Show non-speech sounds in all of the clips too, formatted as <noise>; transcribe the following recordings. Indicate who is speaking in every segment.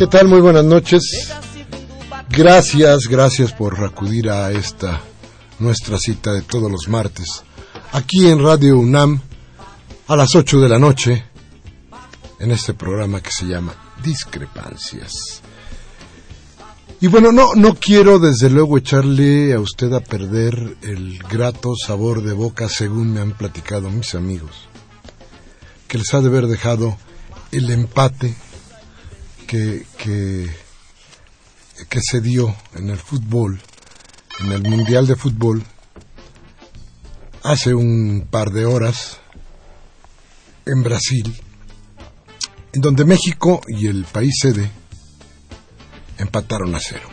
Speaker 1: ¿Qué tal? Muy buenas noches. Gracias, gracias por acudir a esta nuestra cita de todos los martes. Aquí en Radio UNAM, a las 8 de la noche, en este programa que se llama Discrepancias. Y bueno, no, no quiero desde luego echarle a usted a perder el grato sabor de boca según me han platicado mis amigos, que les ha de haber dejado el empate que, que, se dio en el fútbol, en el Mundial de Fútbol, hace un par de horas en Brasil, en donde México y el país sede empataron a cero.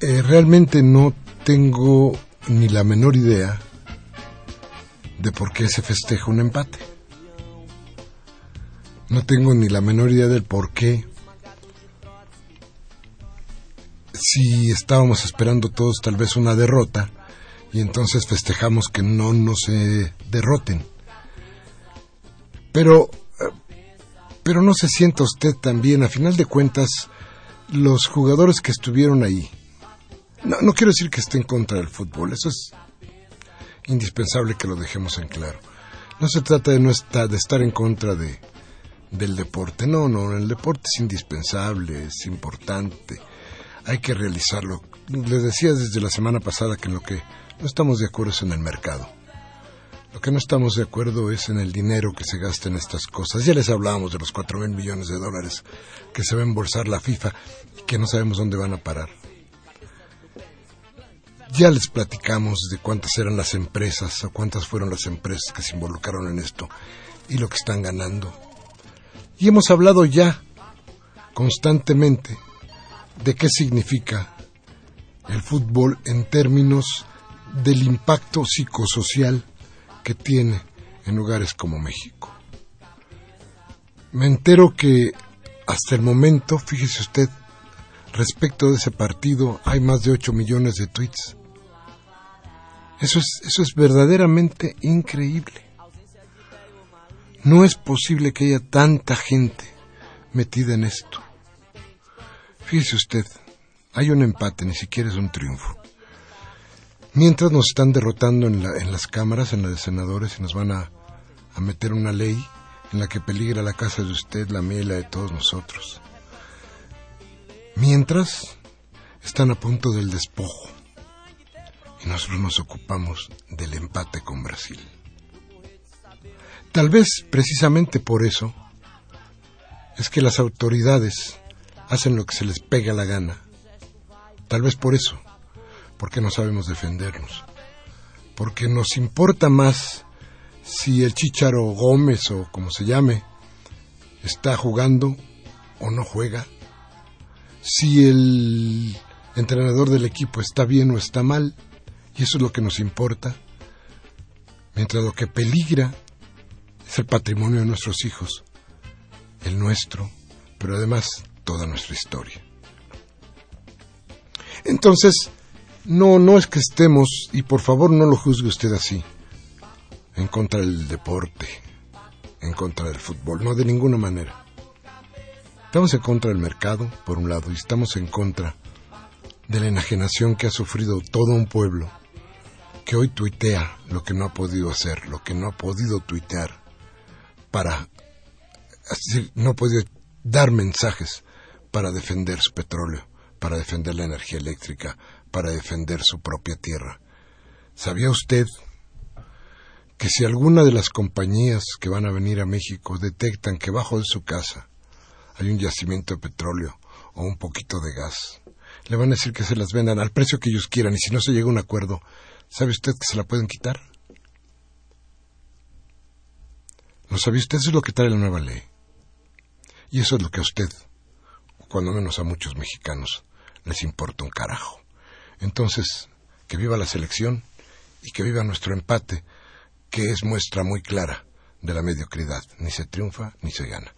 Speaker 1: Eh, realmente no tengo ni la menor idea de por qué se festeja un empate. No tengo ni la menor idea del por qué. Si estábamos esperando todos tal vez una derrota y entonces festejamos que no nos derroten. Pero pero no se sienta usted también, a final de cuentas, los jugadores que estuvieron ahí. No, no quiero decir que esté en contra del fútbol, eso es indispensable que lo dejemos en claro. No se trata de, no estar, de estar en contra de, del deporte, no, no, el deporte es indispensable, es importante, hay que realizarlo. Les decía desde la semana pasada que en lo que no estamos de acuerdo es en el mercado lo que no estamos de acuerdo es en el dinero que se gasta en estas cosas. Ya les hablábamos de los cuatro mil millones de dólares que se va a embolsar la FIFA y que no sabemos dónde van a parar. Ya les platicamos de cuántas eran las empresas o cuántas fueron las empresas que se involucraron en esto y lo que están ganando. Y hemos hablado ya constantemente de qué significa el fútbol en términos del impacto psicosocial que tiene en lugares como México. Me entero que hasta el momento, fíjese usted, respecto de ese partido hay más de 8 millones de tweets. Eso es, eso es verdaderamente increíble. No es posible que haya tanta gente metida en esto. Fíjese usted, hay un empate, ni siquiera es un triunfo. Mientras nos están derrotando en, las cámaras, en las de senadores, y nos van a, a meter una ley en la que peligra la casa de usted, la mía y la de todos nosotros. Mientras están a punto del despojo y nosotros nos ocupamos del empate con Brasil. Tal vez precisamente por eso es que las autoridades hacen lo que se les pega la gana. Tal vez por eso porque no sabemos defendernos, porque nos importa más si el Chicharo Gómez o como se llame está jugando o no juega, si el entrenador del equipo está bien o está mal, y eso es lo que nos importa, mientras lo que peligra es el patrimonio de nuestros hijos, el nuestro, pero además toda nuestra historia. Entonces, no, no es que estemos, y por favor no lo juzgue usted así, en contra del deporte, en contra del fútbol, no de ninguna manera. Estamos en contra del mercado, por un lado, y estamos en contra de la enajenación que ha sufrido todo un pueblo, que hoy tuitea lo que no ha podido hacer, lo que no ha podido tuitear, para, no podido dar mensajes para defender su petróleo, para defender la energía eléctrica, para defender su propia tierra. ¿Sabía usted que si alguna de las compañías que van a venir a México detectan que bajo de su casa hay un yacimiento de petróleo o un poquito de gas, le van a decir que se las vendan al precio que ellos quieran y si no se llega a un acuerdo, ¿sabe usted que se la pueden quitar? ¿No sabía usted? Es lo que trae la nueva ley. Y eso es lo que a usted, cuando menos a muchos mexicanos, les importa un carajo. Entonces, que viva la selección y que viva nuestro empate, que es muestra muy clara de la mediocridad. Ni se triunfa ni se gana.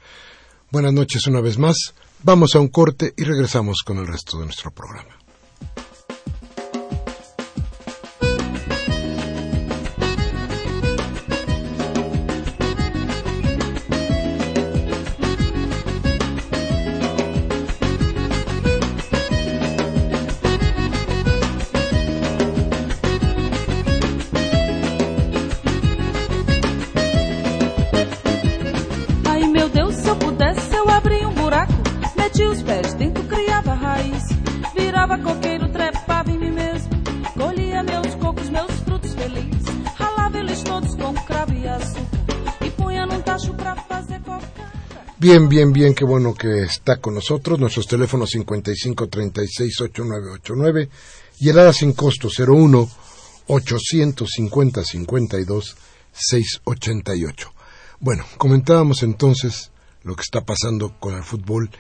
Speaker 1: Buenas noches una vez más. Vamos a un corte y regresamos con el resto de nuestro programa. Bien, bien, bien, qué bueno que está con nosotros. Nuestros teléfonos 55 36 8989 y el ADA sin costo 01 850 52 688. Bueno, comentábamos entonces lo que está pasando con el fútbol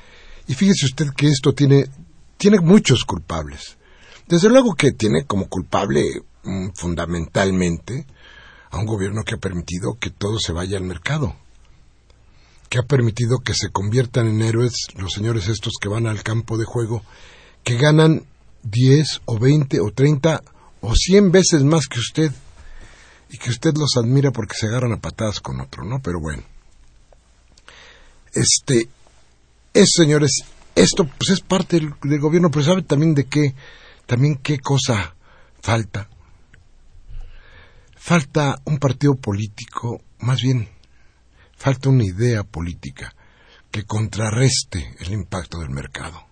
Speaker 1: y fíjese usted que esto tiene tiene muchos culpables. Desde luego que tiene como culpable mm, fundamentalmente a un gobierno que ha permitido que todo se vaya al mercado que ha permitido que se conviertan en héroes los señores estos que van al campo de juego, que ganan 10 o 20 o 30 o 100 veces más que usted y que usted los admira porque se agarran a patadas con otro, ¿no? Pero bueno. Este, es, señores, esto pues es parte del, del gobierno, pero ¿sabe también de qué? También qué cosa falta. Falta un partido político, más bien Falta una idea política que contrarreste el impacto del mercado.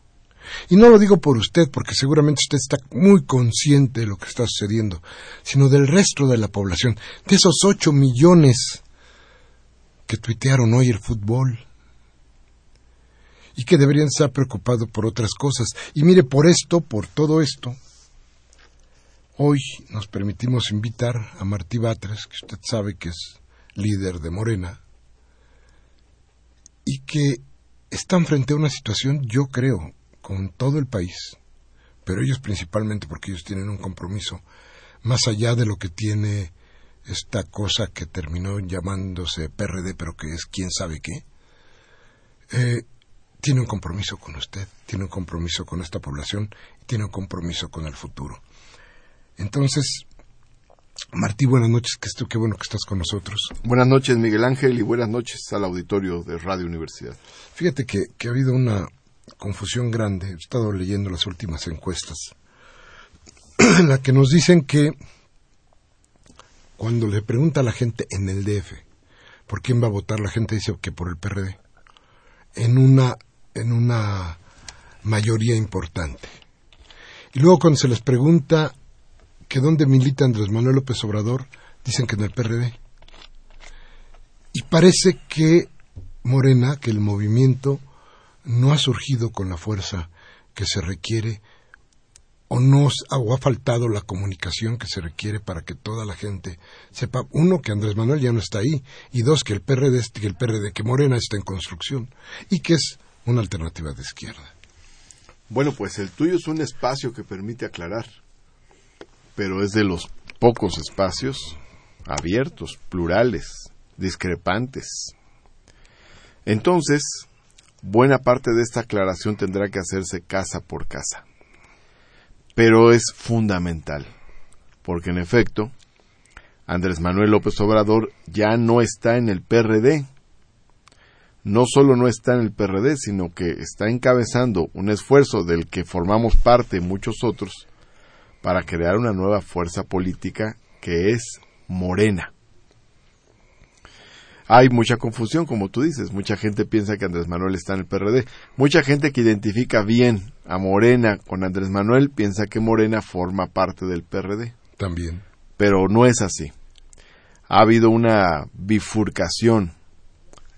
Speaker 1: Y no lo digo por usted, porque seguramente usted está muy consciente de lo que está sucediendo, sino del resto de la población, de esos ocho millones que tuitearon hoy el fútbol y que deberían estar preocupados por otras cosas. Y mire, por esto, por todo esto, hoy nos permitimos invitar a Martí Batres, que usted sabe que es líder de Morena, y que están frente a una situación, yo creo, con todo el país, pero ellos principalmente porque ellos tienen un compromiso más allá de lo que tiene esta cosa que terminó llamándose PRD, pero que es quién sabe qué, eh, tiene un compromiso con usted, tiene un compromiso con esta población, tiene un compromiso con el futuro. Entonces, Martí, buenas noches, que qué bueno que estás con nosotros.
Speaker 2: Buenas noches, Miguel Ángel, y buenas noches al auditorio de Radio Universidad.
Speaker 1: Fíjate que, ha habido una confusión grande, he estado leyendo las últimas encuestas, <clears throat> en la que nos dicen que cuando le pregunta a la gente en el DF por quién va a votar, la gente dice que por el PRD, en una, en una mayoría importante. Y luego cuando se les pregunta que donde milita Andrés Manuel López Obrador, dicen que en el PRD. Y parece que Morena, que el movimiento no ha surgido con la fuerza que se requiere o no o ha faltado la comunicación que se requiere para que toda la gente sepa uno que Andrés Manuel ya no está ahí y dos que el PRD que el PRD que Morena está en construcción y que es una alternativa de izquierda.
Speaker 2: Bueno, pues el tuyo es un espacio que permite aclarar pero es de los pocos espacios abiertos, plurales, discrepantes. Entonces, buena parte de esta aclaración tendrá que hacerse casa por casa. Pero es fundamental, porque en efecto, Andrés Manuel López Obrador ya no está en el PRD. No solo no está en el PRD, sino que está encabezando un esfuerzo del que formamos parte muchos otros para crear una nueva fuerza política que es Morena. hay mucha confusión, como tú dices. Mucha gente piensa que Andrés Manuel está en el PRD. Mucha gente que identifica bien a Morena con Andrés Manuel piensa que Morena forma parte del PRD.
Speaker 1: También.
Speaker 2: Pero no es así. Ha habido una bifurcación.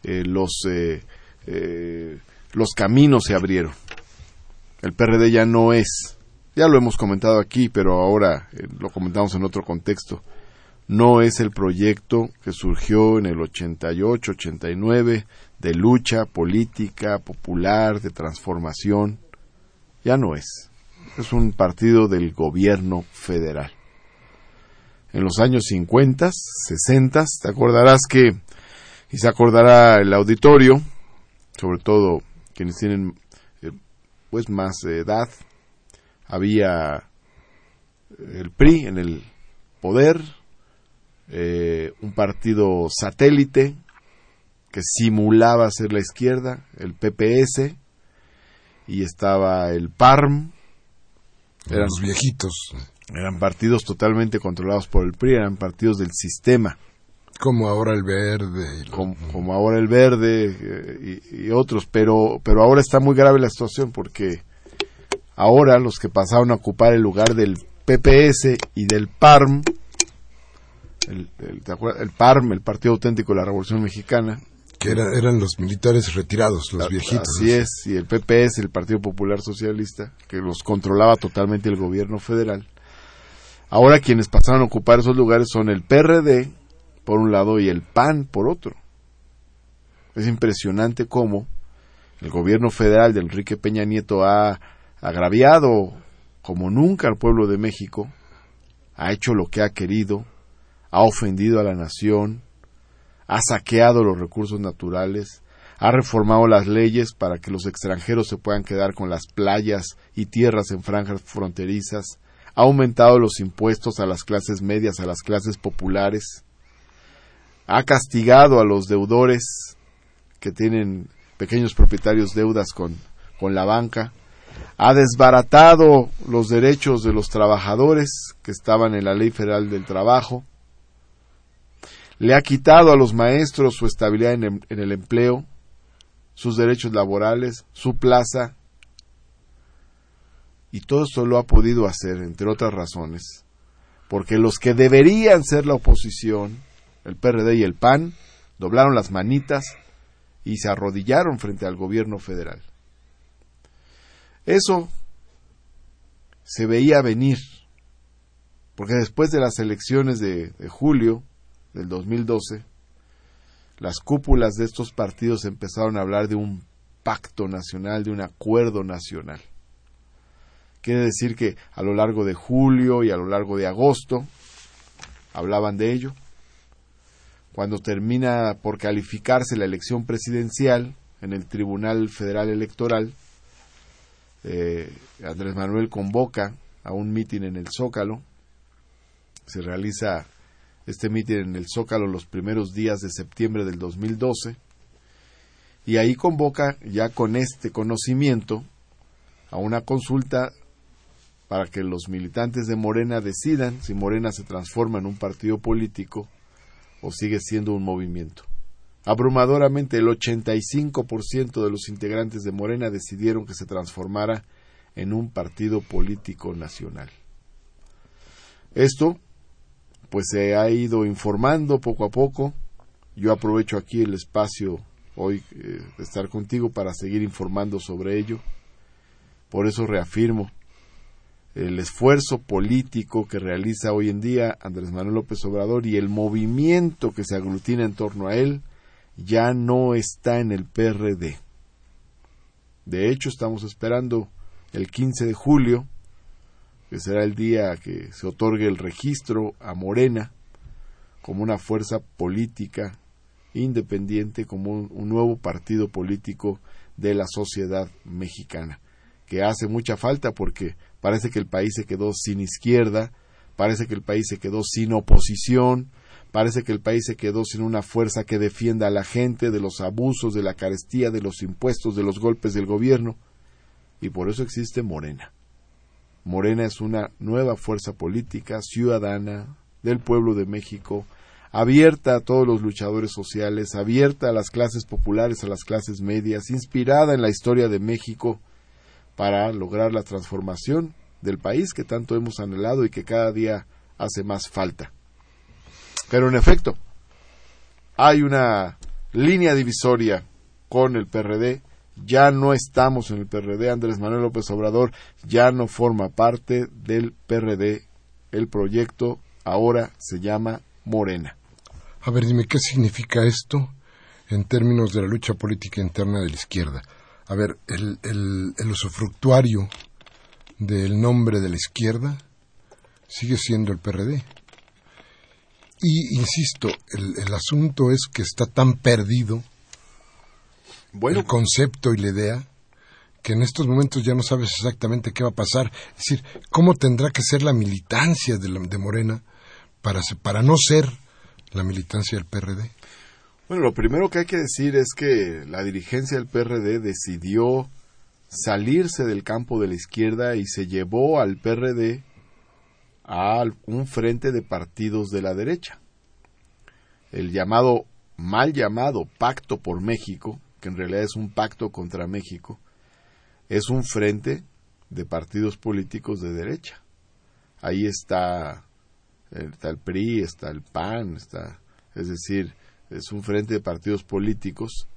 Speaker 2: Eh, los, eh, eh, los caminos se abrieron. El PRD ya no es, ya lo hemos comentado aquí, pero ahora lo comentamos en otro contexto no es el proyecto que surgió en el 88, 89 de lucha política popular, de transformación. Ya no es. Es un partido del gobierno federal. En los años 50, 60, te acordarás que, y se acordará el auditorio, sobre todo quienes tienen eh, pues más edad, había el PRI en el poder, eh, un partido satélite que simulaba ser la izquierda, el PPS, y estaba el PARM.
Speaker 1: Eran los viejitos.
Speaker 2: Eran partidos totalmente controlados por el PRI, eran partidos del sistema.
Speaker 1: Como ahora el verde.
Speaker 2: Como, ahora el verde eh, y, y, otros, pero, pero ahora está muy grave la situación porque ahora los que pasaron a ocupar el lugar del PPS y del PARM el, el, PARM, el Partido Auténtico de la Revolución Mexicana.
Speaker 1: Que eran los militares retirados, los viejitos.
Speaker 2: Así es, y el PPS, el Partido Popular Socialista, que los controlaba totalmente el gobierno federal. Ahora quienes pasaron a ocupar esos lugares son el PRD, por un lado, y el PAN, por otro. Es impresionante cómo el gobierno federal de Enrique Peña Nieto ha agraviado como nunca al pueblo de México, ha hecho lo que ha querido, ha ofendido a la nación, ha saqueado los recursos naturales, ha reformado las leyes para que los extranjeros se puedan quedar con las playas y tierras en franjas fronterizas, ha aumentado los impuestos a las clases medias, a las clases populares, ha castigado a los deudores que tienen pequeños propietarios deudas con, con la banca, ha desbaratado los derechos de los trabajadores que estaban en la Ley Federal del Trabajo, le ha quitado a los maestros su estabilidad en, el empleo, sus derechos laborales, su plaza, y todo esto lo ha podido hacer, entre otras razones, porque los que deberían ser la oposición, el PRD y el PAN, doblaron las manitas y se arrodillaron frente al gobierno federal. Eso se veía venir, porque después de las elecciones de julio, del 2012, las cúpulas de estos partidos empezaron a hablar de un pacto nacional, de un acuerdo nacional. Quiere decir que a lo largo de julio y a lo largo de agosto hablaban de ello. Cuando termina por calificarse la elección presidencial en el Tribunal Federal Electoral, eh, Andrés Manuel convoca a un mitin en el Zócalo, se realiza este mitin en el Zócalo los primeros días de septiembre del 2012 y ahí convoca ya con este conocimiento a una consulta para que los militantes de Morena decidan si Morena se transforma en un partido político o sigue siendo un movimiento. Abrumadoramente el 85% de los integrantes de Morena decidieron que se transformara en un partido político nacional. Esto pues se ha ido informando poco a poco. Yo aprovecho aquí el espacio hoy eh, estar contigo para seguir informando sobre ello. Por eso reafirmo el esfuerzo político que realiza hoy en día Andrés Manuel López Obrador y el movimiento que se aglutina en torno a él ya no está en el PRD. De hecho, estamos esperando el 15 de julio que será el día que se otorgue el registro a Morena como una fuerza política independiente, como un, nuevo partido político de la sociedad mexicana, que hace mucha falta porque parece que el país se quedó sin izquierda, parece que el país se quedó sin oposición, parece que el país se quedó sin una fuerza que defienda a la gente de los abusos, de la carestía, de los impuestos, de los golpes del gobierno, y por eso existe Morena. Morena es una nueva fuerza política ciudadana del pueblo de México, abierta a todos los luchadores sociales, abierta a las clases populares, a las clases medias, inspirada en la historia de México para lograr la transformación del país que tanto hemos anhelado y que cada día hace más falta. Pero en efecto, hay una línea divisoria con el PRD, ya no estamos en el PRD, Andrés Manuel López Obrador ya no forma parte del PRD, el proyecto ahora se llama Morena.
Speaker 1: A ver, dime, ¿qué significa esto en términos de la lucha política interna de la izquierda? A ver, el, el, usufructuario del nombre de la izquierda sigue siendo el PRD. Y, insisto, el, asunto es que está tan perdido el concepto y la idea que en estos momentos ya no sabes exactamente qué va a pasar. Es decir, ¿cómo tendrá que ser la militancia de, de Morena para, para no ser la militancia del PRD?
Speaker 2: Bueno, lo primero que hay que decir es que la dirigencia del PRD decidió salirse del campo de la izquierda y se llevó al PRD a un frente de partidos de la derecha. El llamado, mal llamado Pacto por México, que en realidad es un pacto contra México, es un frente de partidos políticos de derecha. Ahí está está el PRI, está el PAN, está, es decir, es un frente de partidos políticos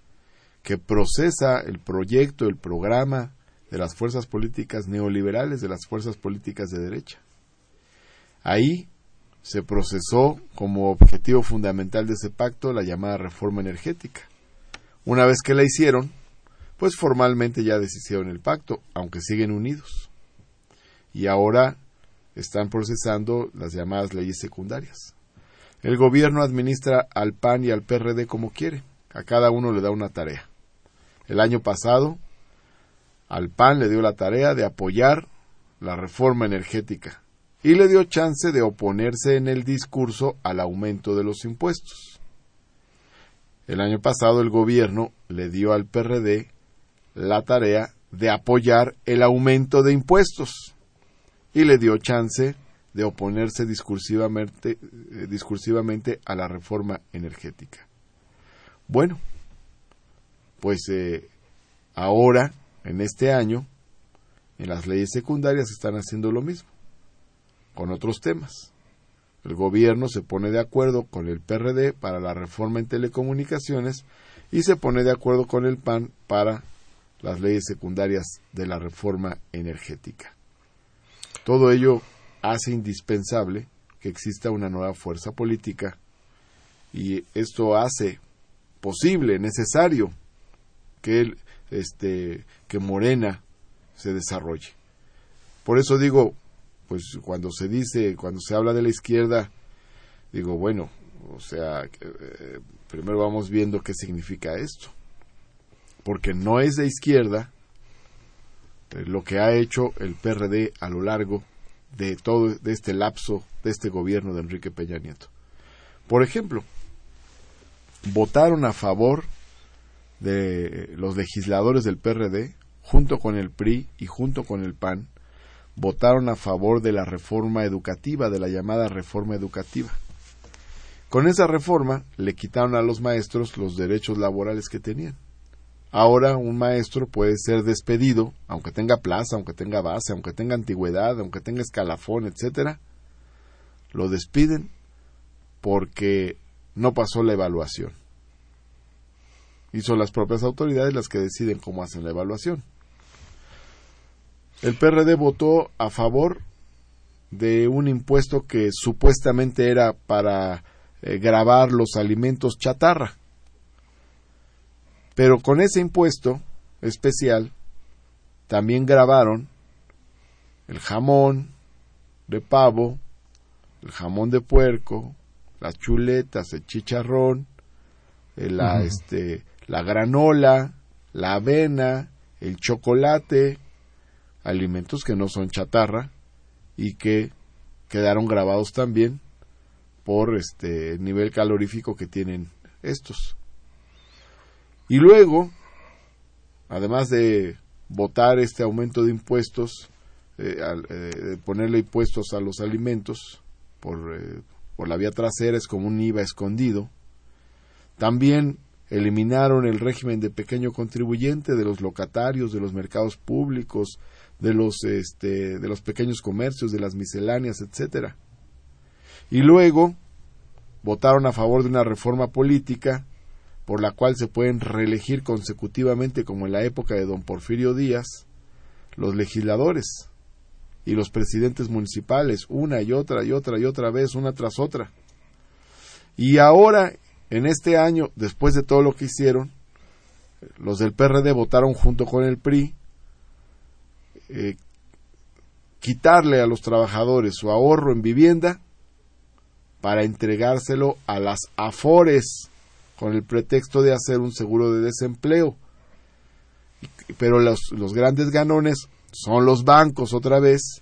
Speaker 2: que procesa el proyecto, el programa de las fuerzas políticas neoliberales, de las fuerzas políticas de derecha. Ahí se procesó como objetivo fundamental de ese pacto la llamada reforma energética. Una vez que la hicieron, pues formalmente ya deshicieron el pacto, aunque siguen unidos. Y ahora están procesando las llamadas leyes secundarias. El gobierno administra al PAN y al PRD como quiere. A cada uno le da una tarea. El año pasado, al PAN le dio la tarea de apoyar la reforma energética y le dio chance de oponerse en el discurso al aumento de los impuestos. El año pasado el gobierno le dio al PRD la tarea de apoyar el aumento de impuestos y le dio chance de oponerse discursivamente, eh, discursivamente a la reforma energética. Bueno, pues eh, ahora, en este año, en las leyes secundarias están haciendo lo mismo, con otros temas. El gobierno se pone de acuerdo con el PRD para la reforma en telecomunicaciones y se pone de acuerdo con el PAN para las leyes secundarias de la reforma energética. Todo ello hace indispensable que exista una nueva fuerza política y esto hace posible, necesario que este que Morena se desarrolle. Por eso digo, pues cuando se dice, cuando se habla de la izquierda, digo, bueno, o sea, eh, primero vamos viendo qué significa esto. Porque no es de izquierda eh, lo que ha hecho el PRD a lo largo de todo de este lapso de este gobierno de Enrique Peña Nieto. Por ejemplo, votaron a favor de los legisladores del PRD junto con el PRI y junto con el PAN votaron a favor de la reforma educativa, de la llamada reforma educativa. Con esa reforma le quitaron a los maestros los derechos laborales que tenían. Ahora un maestro puede ser despedido, aunque tenga plaza, aunque tenga base, aunque tenga antigüedad, aunque tenga escalafón, etcétera. Lo despiden porque no pasó la evaluación. Y son las propias autoridades las que deciden cómo hacen la evaluación. El PRD votó a favor de un impuesto que supuestamente era para eh, grabar los alimentos chatarra. Pero con ese impuesto especial también grabaron el jamón de pavo, el jamón de puerco, las chuletas, el chicharrón, la, este, la granola, la avena, el chocolate, alimentos que no son chatarra y que quedaron grabados también por este nivel calorífico que tienen estos. Y luego, además de votar este aumento de impuestos, eh, eh, ponerle impuestos a los alimentos por, eh, por la vía trasera, es como un IVA escondido. También eliminaron el régimen de pequeño contribuyente de los locatarios, de los mercados públicos, de los, este, de los pequeños comercios, de las misceláneas, etcétera. Y luego votaron a favor de una reforma política por la cual se pueden reelegir consecutivamente, como en la época de don Porfirio Díaz, los legisladores y los presidentes municipales, una y otra y otra y otra vez, una tras otra. Y ahora, en este año, después de todo lo que hicieron, los del PRD votaron junto con el PRI eh, quitarle a los trabajadores su ahorro en vivienda para entregárselo a las AFORES con el pretexto de hacer un seguro de desempleo. Pero los, los grandes ganones son los bancos otra vez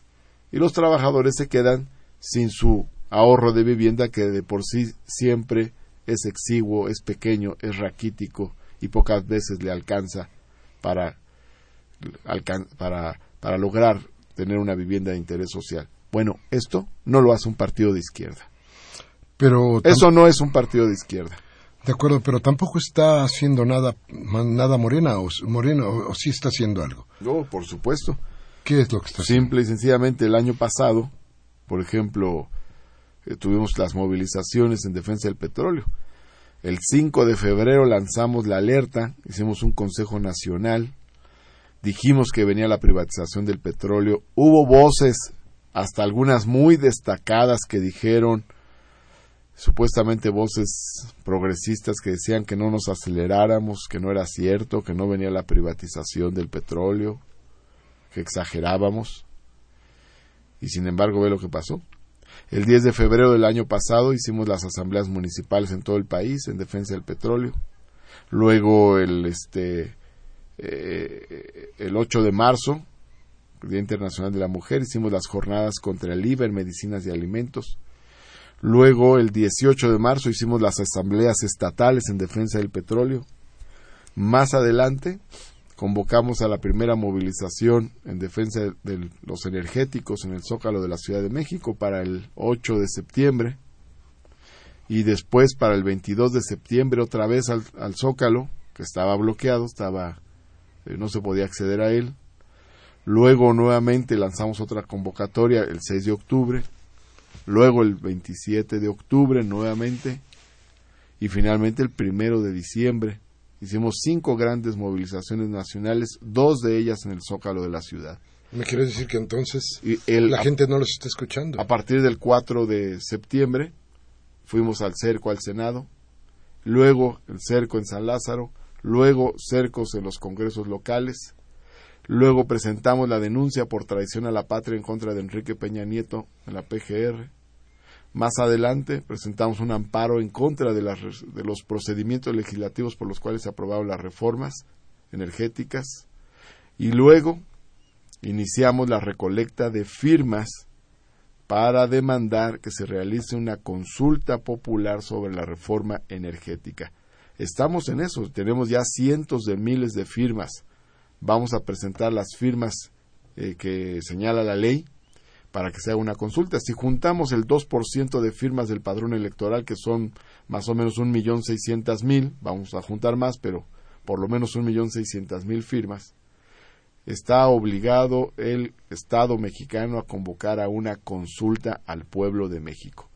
Speaker 2: y los trabajadores se quedan sin su ahorro de vivienda que de por sí siempre es exiguo, es pequeño, es raquítico y pocas veces le alcanza para, para, para lograr tener una vivienda de interés social. Bueno, esto no lo hace un partido de izquierda.
Speaker 1: Pero
Speaker 2: eso no es un partido de izquierda.
Speaker 1: De acuerdo, pero tampoco está haciendo nada, nada Morena o Morena o, sí está haciendo algo.
Speaker 2: No, por supuesto.
Speaker 1: ¿Qué es lo que está
Speaker 2: haciendo? Simple y sencillamente el año pasado, por ejemplo, eh, tuvimos las movilizaciones en defensa del petróleo. El 5 de febrero lanzamos la alerta, hicimos un Consejo Nacional, dijimos que venía la privatización del petróleo. Hubo voces, hasta algunas muy destacadas, que dijeron supuestamente voces progresistas que decían que no nos aceleráramos, que no era cierto, que no venía la privatización del petróleo, que exagerábamos. Y sin embargo, ve lo que pasó. El 10 de febrero del año pasado hicimos las asambleas municipales en todo el país en defensa del petróleo. Luego el este eh, el 8 de marzo, Día Internacional de la Mujer, hicimos las jornadas contra el IVA medicinas y alimentos. Luego, el 18 de marzo, hicimos las asambleas estatales en defensa del petróleo. Más adelante, convocamos a la primera movilización en defensa de los energéticos en el Zócalo de la Ciudad de México para el 8 de septiembre. Y después, para el 22 de septiembre, otra vez al, Zócalo, que estaba bloqueado, estaba, no se podía acceder a él. Luego, nuevamente, lanzamos otra convocatoria el 6 de octubre luego el 27 de octubre nuevamente y finalmente el primero de diciembre. Hicimos cinco grandes movilizaciones nacionales, dos de ellas en el zócalo de la ciudad.
Speaker 1: ¿Me quieres decir que entonces la gente no los está escuchando?
Speaker 2: A partir del 4 de septiembre fuimos al cerco al Senado, luego el cerco en San Lázaro, luego cercos en los congresos locales, luego presentamos la denuncia por traición a la patria en contra de Enrique Peña Nieto en la PGR, más adelante presentamos un amparo en contra de, de, los procedimientos legislativos por los cuales se aprobaron las reformas energéticas y luego iniciamos la recolecta de firmas para demandar que se realice una consulta popular sobre la reforma energética. Estamos en eso, tenemos ya cientos de miles de firmas. Vamos a presentar las firmas eh, que señala la ley para que sea una consulta. Si juntamos el 2% de firmas del padrón electoral, que son más o menos un millón seiscientas mil, vamos a juntar más, pero por lo menos un millón seiscientas mil firmas, está obligado el Estado mexicano a convocar a una consulta al pueblo de México.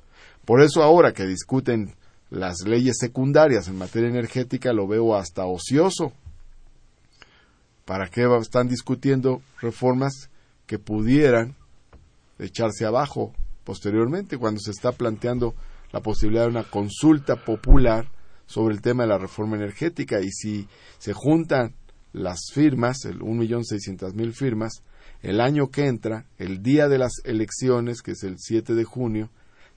Speaker 2: Por eso ahora que discuten las leyes secundarias en materia energética lo veo hasta ocioso. ¿Para qué están discutiendo reformas que pudieran echarse abajo posteriormente cuando se está planteando la posibilidad de una consulta popular sobre el tema de la reforma energética y si se juntan las firmas, el 1.600.000 firmas, el año que entra, el día de las elecciones, que es el 7 de junio,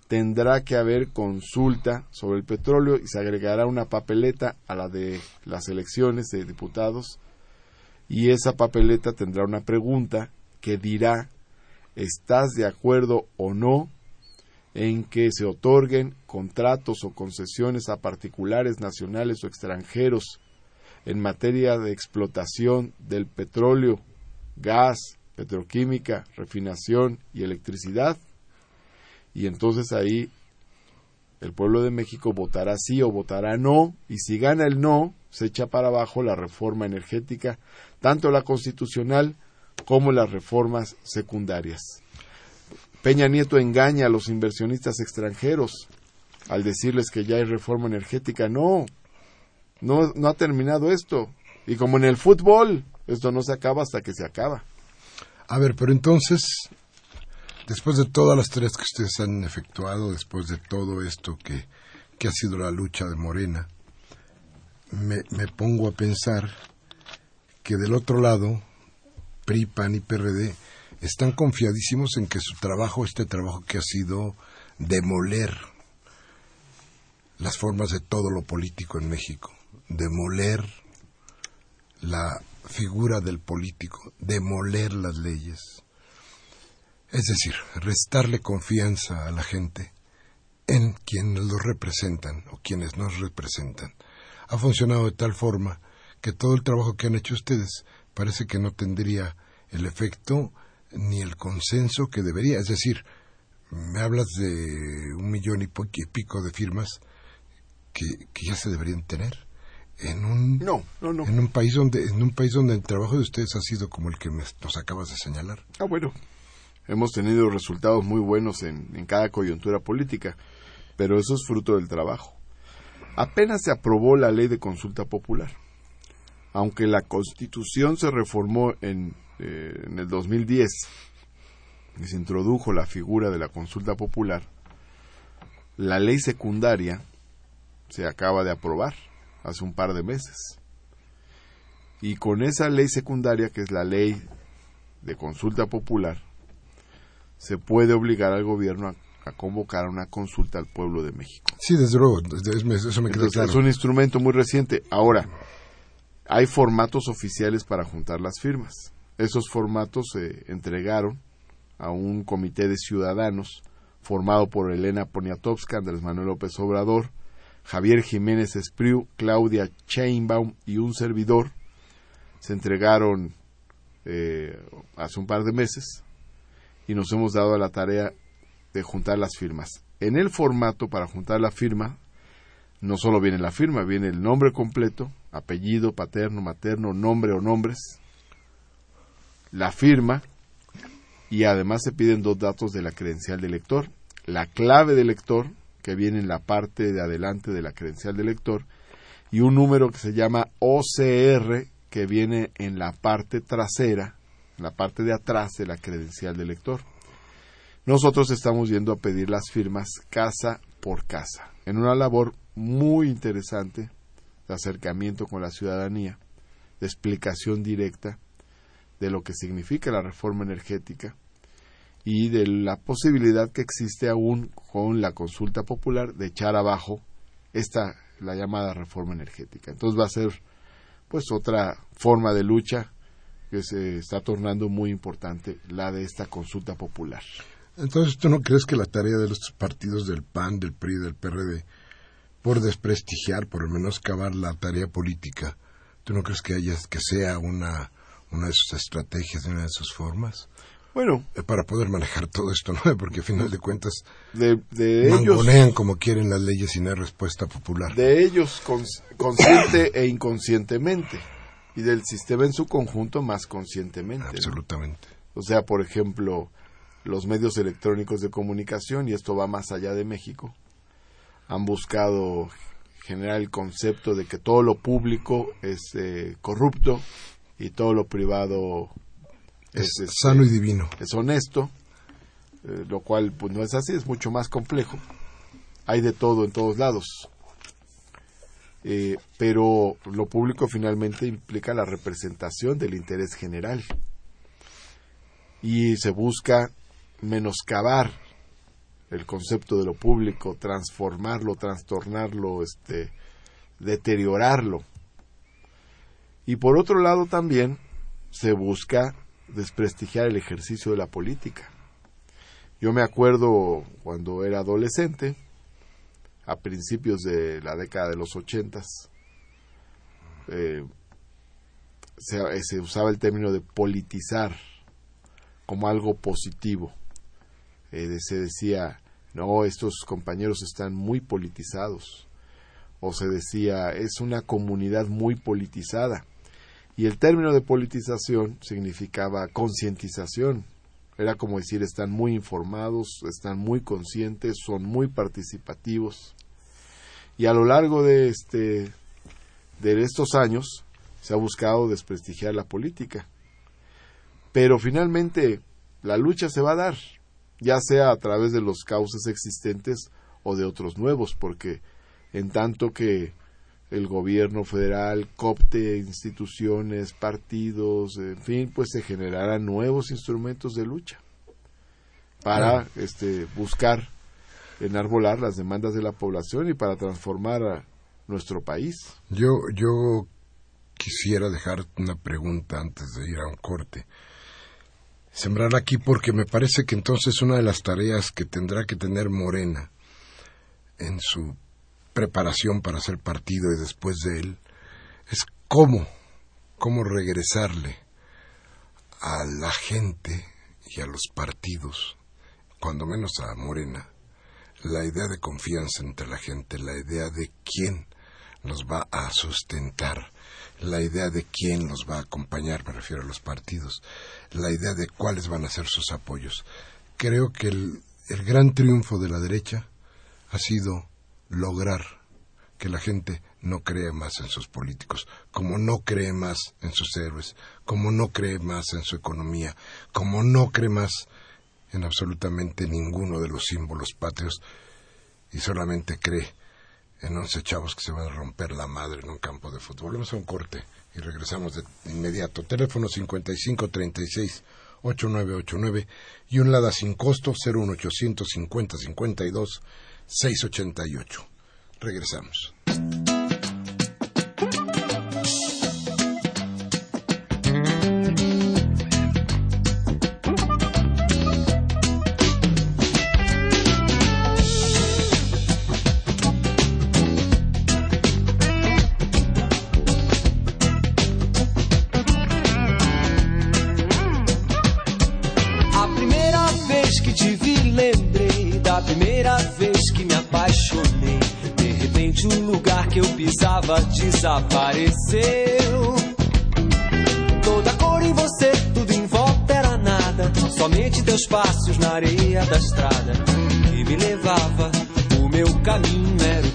Speaker 2: tendrá que haber consulta sobre el petróleo y se agregará una papeleta a la de las elecciones de diputados y esa papeleta tendrá una pregunta que dirá ¿Estás de acuerdo o no en que se otorguen contratos o concesiones a particulares nacionales o extranjeros en materia de explotación del petróleo, gas, petroquímica, refinación y electricidad? Y entonces ahí El pueblo de México votará sí o votará no, y si gana el no, se echa para abajo la reforma energética, tanto la constitucional como las reformas secundarias. Peña Nieto engaña a los inversionistas extranjeros al decirles que ya hay reforma energética. No, no, no ha terminado esto. Y como en el fútbol, esto no se acaba hasta que se acaba.
Speaker 1: A ver, pero entonces, después de todas las tareas que ustedes han efectuado, después de todo esto que, que ha sido la lucha de Morena, me, me pongo a pensar que del otro lado, PRI, PAN y PRD están confiadísimos en que su trabajo, este trabajo que ha sido demoler las formas de todo lo político en México, demoler la figura del político, demoler las leyes. Es decir, restarle confianza a la gente en quienes los representan o quienes nos representan. Ha funcionado de tal forma que todo el trabajo que han hecho ustedes parece que no tendría el efecto ni el consenso que debería. Es decir, me hablas de un millón y pico de firmas que, ya se deberían tener en un
Speaker 2: no, no, no.
Speaker 1: en un país donde en un país donde el trabajo de ustedes ha sido como el que nos acabas de señalar.
Speaker 2: Ah, bueno. Hemos tenido resultados muy buenos en, en cada coyuntura política, pero eso es fruto del trabajo. Apenas se aprobó la ley de consulta popular. Aunque la Constitución se reformó en eh, en el 2010 y se introdujo la figura de la consulta popular, la ley secundaria se acaba de aprobar hace un par de meses. Y con esa ley secundaria, que es la ley de consulta popular, se puede obligar al gobierno a, convocar una consulta al pueblo de México.
Speaker 1: Sí, desde luego, eso me queda claro.
Speaker 2: Es un instrumento muy reciente. Ahora, hay formatos oficiales para juntar las firmas. Esos formatos se entregaron a un comité de ciudadanos formado por Elena Poniatowska, Andrés Manuel López Obrador, Javier Jiménez Espriu, Claudia Chainbaum y un servidor. Se entregaron eh, hace un par de meses y nos hemos dado a la tarea de juntar las firmas. En el formato para juntar la firma, no solo viene la firma, viene el nombre completo, apellido, paterno, materno, nombre o nombres, la firma y además se piden dos datos de la credencial del lector, la clave del lector, que viene en la parte de adelante de la credencial del lector, y un número que se llama OCR, que viene en la parte trasera, la parte de atrás de la credencial del lector. Nosotros estamos yendo a pedir las firmas casa por casa, en una labor muy interesante de acercamiento con la ciudadanía, de explicación directa de lo que significa la reforma energética y de la posibilidad que existe aún con la consulta popular de echar abajo esta la llamada reforma energética. Entonces va a ser pues otra forma de lucha que se está tornando muy importante la de esta consulta popular.
Speaker 1: Entonces, ¿tú no crees que la tarea de los partidos del PAN, del PRI, del PRD, por desprestigiar, por lo menos cavar la tarea política, ¿tú no crees que haya que sea una una de sus estrategias, una de sus formas.
Speaker 2: Bueno,
Speaker 1: eh, para poder manejar todo esto, ¿no? <laughs> Porque a final de cuentas
Speaker 2: de, de ellos
Speaker 1: como quieren las leyes sin hay respuesta popular.
Speaker 2: De ellos consciente e inconscientemente y del sistema en su conjunto más conscientemente.
Speaker 1: Absolutamente.
Speaker 2: O sea, por ejemplo, los medios electrónicos de comunicación y esto va más allá de México han buscado generar el concepto de que todo lo público es eh, corrupto y todo lo privado
Speaker 1: es, este, sano y divino.
Speaker 2: Es honesto, eh, lo cual pues no es así, es mucho más complejo. Hay de todo en todos lados. Eh, pero lo público finalmente implica la representación del interés general y se busca menoscabar el concepto de lo público, transformarlo, trastornarlo, este, deteriorarlo y por otro lado también se busca desprestigiar el ejercicio de la política. Yo me acuerdo cuando era adolescente, a principios de la década de los ochentas, eh, se, usaba el término de politizar como algo positivo. Eh, se decía, no, estos compañeros están muy politizados. O se decía, es una comunidad muy politizada. Y el término de politización significaba concientización. Era como decir, están muy informados, están muy conscientes, son muy participativos. Y a lo largo de, este, de estos años se ha buscado desprestigiar la política. Pero finalmente la lucha se va a dar, ya sea a través de los cauces existentes o de otros nuevos, porque en tanto que el gobierno federal copte instituciones, partidos, en fin, pues se generarán nuevos instrumentos de lucha para este, buscar enarbolar las demandas de la población y para transformar a nuestro país.
Speaker 1: Yo, yo quisiera dejar una pregunta antes de ir a un corte. Sembrar aquí porque me parece que entonces una de las tareas que tendrá que tener Morena en su preparación para ser partido y después de él es cómo, cómo regresarle a la gente y a los partidos, cuando menos a Morena, la idea de confianza entre la gente, la idea de quién nos va a sustentar, la idea de quién nos va a acompañar, me refiero a los partidos, la idea de cuáles van a ser sus apoyos. Creo que el, el gran triunfo de la derecha ha sido lograr que la gente no cree más en sus políticos, como no cree más en sus héroes, como no cree más en su economía, como no cree más en absolutamente ninguno de los símbolos patrios y solamente cree en once chavos que se van a romper la madre en un campo de fútbol. Vamos a un corte y regresamos de inmediato. Teléfono 5536 8989 y un LADA sin costo 01800 50 52 688. Regresamos.
Speaker 3: Repente, o lugar que eu pisava desapareceu. Toda cor em você, tudo em volta era nada. Somente teus passos na areia da estrada que me levava. O meu caminho era o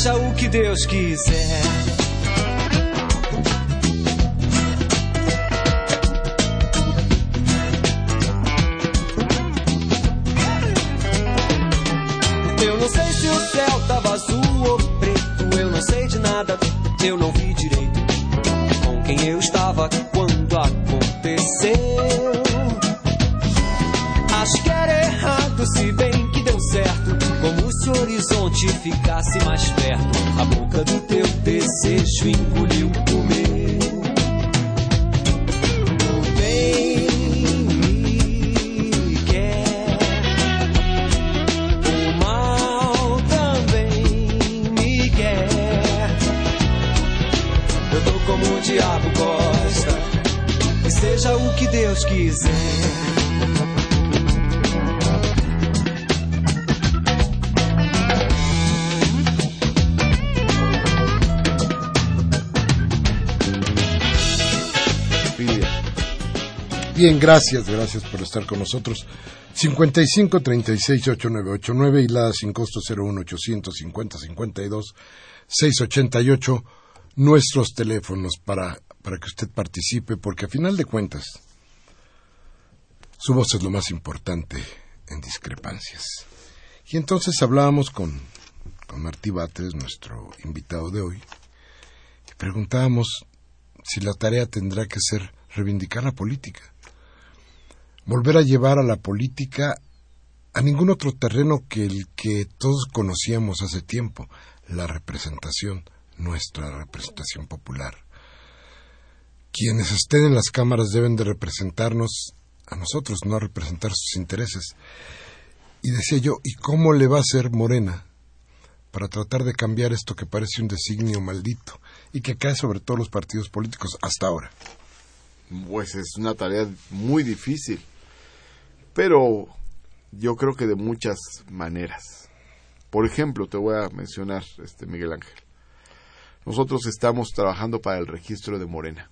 Speaker 3: seja o que Deus quiser. Eu não sei se o céu tava azul ou preto. Eu não sei de nada, eu não
Speaker 1: gracias, gracias por estar con nosotros. 55 36 8989 y la sin costo 01 850 52 688 nuestros teléfonos para, para que usted participe, porque a final de cuentas su voz es lo más importante en discrepancias. Y entonces hablábamos con, con Martí Batres, nuestro invitado de hoy, y preguntábamos si la tarea tendrá que ser reivindicar la política volver a llevar a la política a ningún otro terreno que el que todos conocíamos hace tiempo, la representación, nuestra representación popular. Quienes estén en las cámaras deben de representarnos a nosotros, no representar sus intereses. Y decía yo, ¿y cómo le va a hacer Morena para tratar de cambiar esto que parece un designio maldito y que cae sobre todos los partidos políticos hasta ahora?
Speaker 2: Pues es una tarea muy difícil, pero yo creo que de muchas maneras. Por ejemplo, te voy a mencionar, este Miguel Ángel. Nosotros estamos trabajando para el registro de Morena.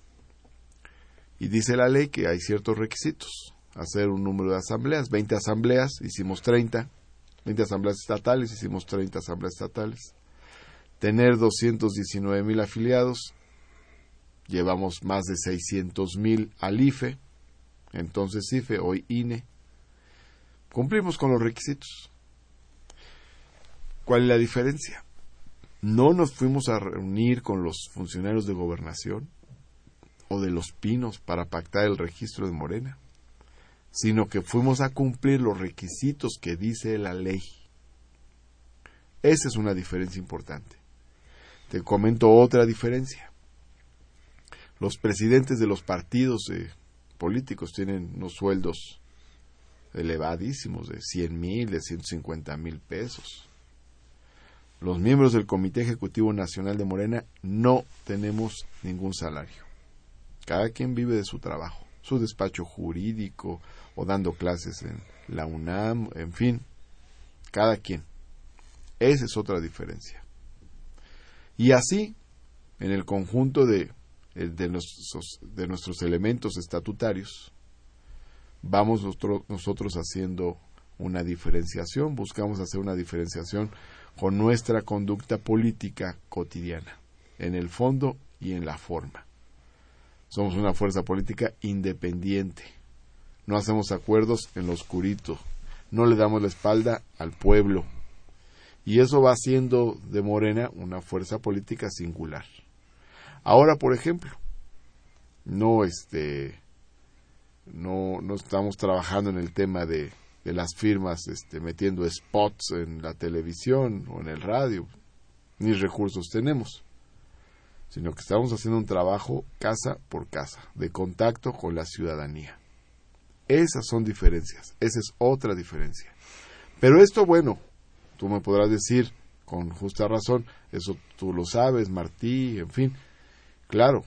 Speaker 2: Y dice la ley que hay ciertos requisitos. Hacer un número de asambleas, 20 asambleas, hicimos 30. 20 asambleas estatales, hicimos 30 asambleas estatales. Tener 219 mil afiliados, llevamos más de 600 mil al IFE, entonces IFE, hoy INE. Cumplimos con los requisitos. ¿Cuál es la diferencia? No nos fuimos a reunir con los funcionarios de gobernación o de los pinos para pactar el registro de Morena, sino que fuimos a cumplir los requisitos que dice la ley. Esa es una diferencia importante. Te comento otra diferencia. Los presidentes de los partidos eh, políticos tienen unos sueldos elevadísimos de 100 mil, de 150 mil pesos. Los miembros del Comité Ejecutivo Nacional de Morena no tenemos ningún salario. Cada quien vive de su trabajo, su despacho jurídico o dando clases en la UNAM, en fin, cada quien. Esa es otra diferencia. Y así, en el conjunto de, de nuestros elementos estatutarios, vamos nosotros, nosotros haciendo una diferenciación, buscamos hacer una diferenciación con nuestra conducta política cotidiana, en el fondo y en la forma. Somos una fuerza política independiente. No hacemos acuerdos en lo oscurito. No le damos la espalda al pueblo. Y eso va haciendo de Morena una fuerza política singular. Ahora, por ejemplo, no este no, no estamos trabajando en el tema de de las firmas este, metiendo spots en la televisión o en el radio, ni recursos tenemos, sino que estamos haciendo un trabajo casa por casa, de contacto con la ciudadanía. Esas son diferencias, esa es otra diferencia. Pero esto, bueno, tú me podrás decir con justa razón, eso tú lo sabes, Martí, en fin, claro,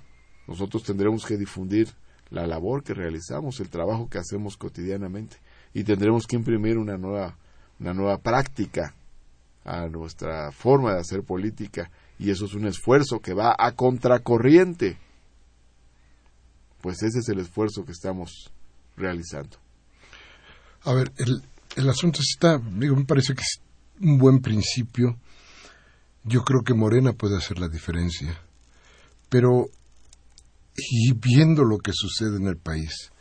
Speaker 2: nosotros tendremos que difundir la labor que realizamos, el trabajo que hacemos cotidianamente y tendremos que imprimir una nueva, una nueva práctica a nuestra forma de hacer política y eso es un esfuerzo que va a contracorriente. Pues ese es el esfuerzo que estamos realizando.
Speaker 1: A ver, el, el asunto está, digo, me parece que es un buen principio. Yo creo que Morena puede hacer la diferencia. Pero, y viendo lo que sucede en el país,